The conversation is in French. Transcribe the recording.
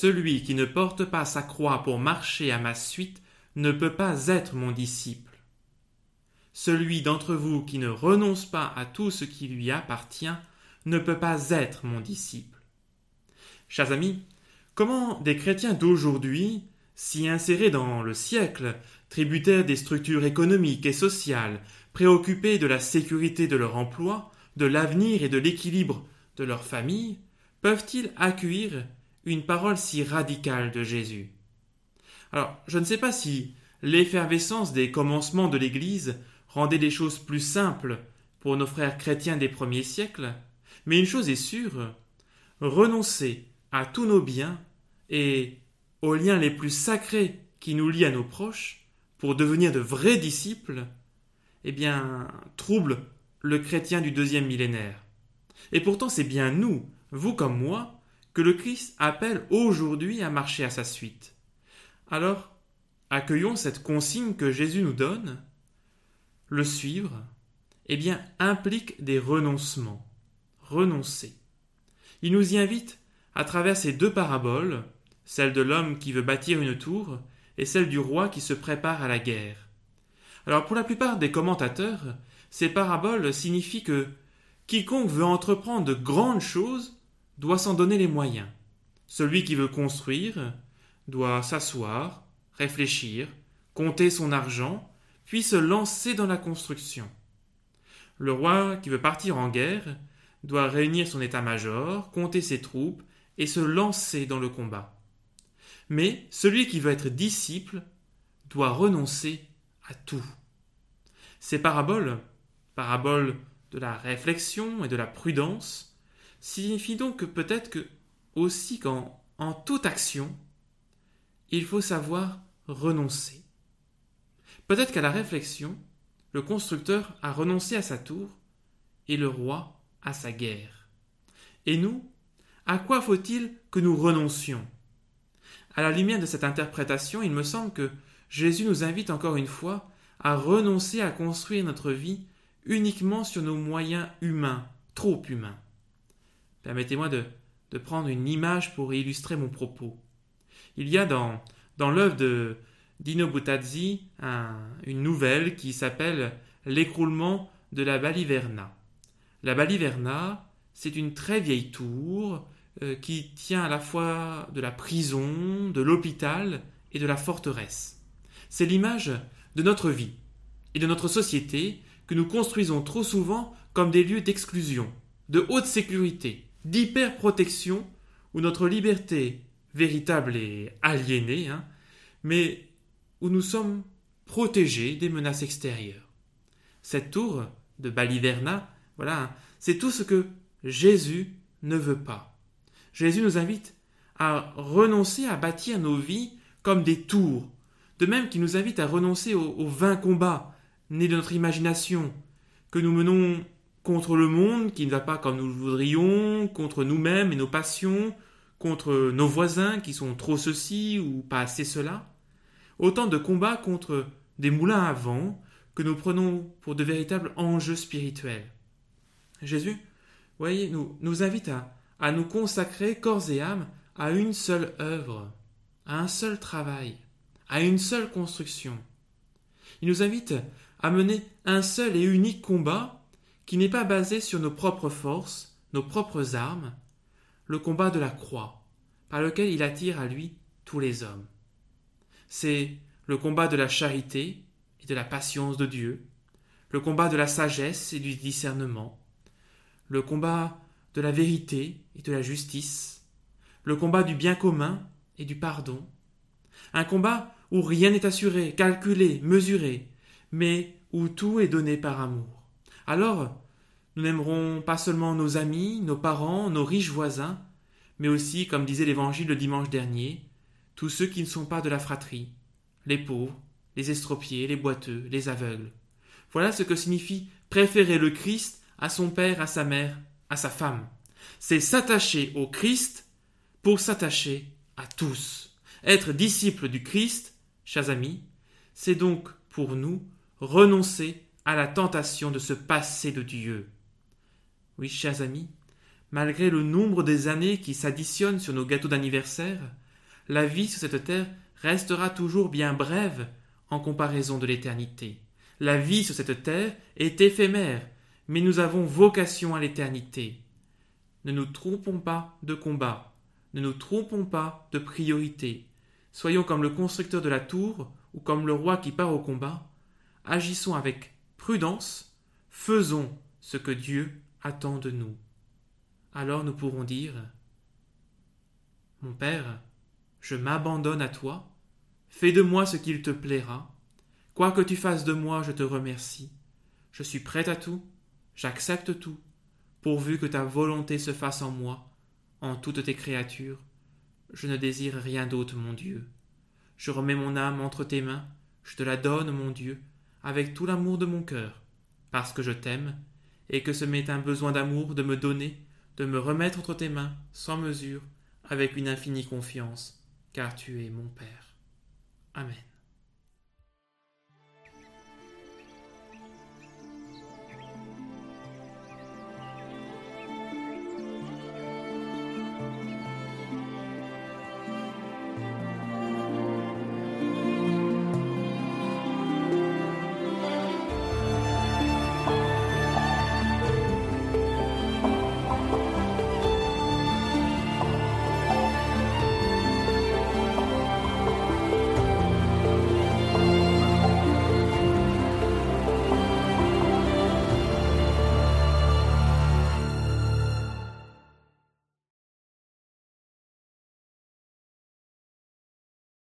Celui qui ne porte pas sa croix pour marcher à ma suite ne peut pas être mon disciple. Celui d'entre vous qui ne renonce pas à tout ce qui lui appartient ne peut pas être mon disciple. Chers amis, comment des chrétiens d'aujourd'hui, si insérés dans le siècle, tributaires des structures économiques et sociales, préoccupés de la sécurité de leur emploi, de l'avenir et de l'équilibre de leur famille, peuvent-ils accueillir une parole si radicale de Jésus Alors, je ne sais pas si l'effervescence des commencements de l'Église rendait les choses plus simples pour nos frères chrétiens des premiers siècles, mais une chose est sûre, renoncer à tous nos biens et aux liens les plus sacrés qui nous lient à nos proches pour devenir de vrais disciples, eh bien, trouble le chrétien du deuxième millénaire. Et pourtant, c'est bien nous, vous comme moi, que le Christ appelle aujourd'hui à marcher à sa suite. Alors, accueillons cette consigne que Jésus nous donne. Le suivre, eh bien, implique des renoncements. Renoncer. Il nous y invite à travers ces deux paraboles, celle de l'homme qui veut bâtir une tour et celle du roi qui se prépare à la guerre. Alors pour la plupart des commentateurs, ces paraboles signifient que quiconque veut entreprendre de grandes choses doit s'en donner les moyens. Celui qui veut construire doit s'asseoir, réfléchir, compter son argent, puis se lancer dans la construction. Le roi qui veut partir en guerre doit réunir son état-major, compter ses troupes et se lancer dans le combat. Mais celui qui veut être disciple doit renoncer à tout. Ces paraboles, paraboles de la réflexion et de la prudence, signifient donc que peut-être que aussi qu'en en toute action, il faut savoir renoncer. Peut-être qu'à la réflexion, le constructeur a renoncé à sa tour et le roi à sa guerre. Et nous, à quoi faut-il que nous renoncions? À la lumière de cette interprétation, il me semble que Jésus nous invite encore une fois à renoncer à construire notre vie uniquement sur nos moyens humains, trop humains. Permettez-moi de, prendre une image pour illustrer mon propos. Il y a dans, l'œuvre de Dino Buttazzi une nouvelle qui s'appelle L'écroulement de la Baliverna. La Baliverna, c'est une très vieille tour euh, qui tient à la fois de la prison, de l'hôpital et de la forteresse. C'est l'image de notre vie et de notre société que nous construisons trop souvent comme des lieux d'exclusion, de haute sécurité, d'hyper-protection, où notre liberté véritable est aliénée, hein, mais où nous sommes protégés des menaces extérieures. Cette tour de Baliverna, voilà, hein, c'est tout ce que Jésus ne veut pas. Jésus nous invite à renoncer à bâtir nos vies comme des tours, de même qu'il nous invite à renoncer aux, vains combats nés de notre imagination, que nous menons contre le monde qui ne va pas comme nous le voudrions, contre nous-mêmes et nos passions, contre nos voisins qui sont trop ceci ou pas assez cela. Autant de combats contre des moulins à vent que nous prenons pour de véritables enjeux spirituels. Jésus, voyez, nous, nous invite à, à nous consacrer corps et âme à une seule œuvre, à un seul travail, à une seule construction. Il nous invite à mener un seul et unique combat qui n'est pas basé sur nos propres forces, nos propres armes, le combat de la croix, par lequel il attire à lui tous les hommes. C'est le combat de la charité et de la patience de Dieu, le combat de la sagesse et du discernement, le combat de la vérité et de la justice, le combat du bien commun et du pardon, un combat où rien n'est assuré, calculé, mesuré, mais où tout est donné par amour. Alors, nous n'aimerons pas seulement nos amis, nos parents, nos riches voisins, mais aussi, comme disait l'Évangile le dimanche dernier, tous ceux qui ne sont pas de la fratrie, les pauvres, les estropiés, les boiteux, les aveugles. Voilà ce que signifie préférer le Christ à son père, à sa mère, à sa femme. C'est s'attacher au Christ pour s'attacher à tous. Être disciple du Christ, chers amis, c'est donc pour nous renoncer à la tentation de se passer de Dieu. Oui, chers amis, malgré le nombre des années qui s'additionnent sur nos gâteaux d'anniversaire, la vie sur cette terre restera toujours bien brève en comparaison de l'éternité. La vie sur cette terre est éphémère, mais nous avons vocation à l'éternité. Ne nous trompons pas de combat, ne nous trompons pas de priorité. Soyons comme le constructeur de la tour ou comme le roi qui part au combat. Agissons avec prudence, faisons ce que Dieu attend de nous. Alors nous pourrons dire Mon Père, je m'abandonne à toi, fais de moi ce qu'il te plaira, quoi que tu fasses de moi, je te remercie. Je suis prêt à tout, j'accepte tout, pourvu que ta volonté se fasse en moi, en toutes tes créatures. Je ne désire rien d'autre, mon Dieu. Je remets mon âme entre tes mains, je te la donne, mon Dieu, avec tout l'amour de mon cœur, parce que je t'aime, et que ce m'est un besoin d'amour de me donner, de me remettre entre tes mains, sans mesure, avec une infinie confiance, car tu es mon Père. Amen.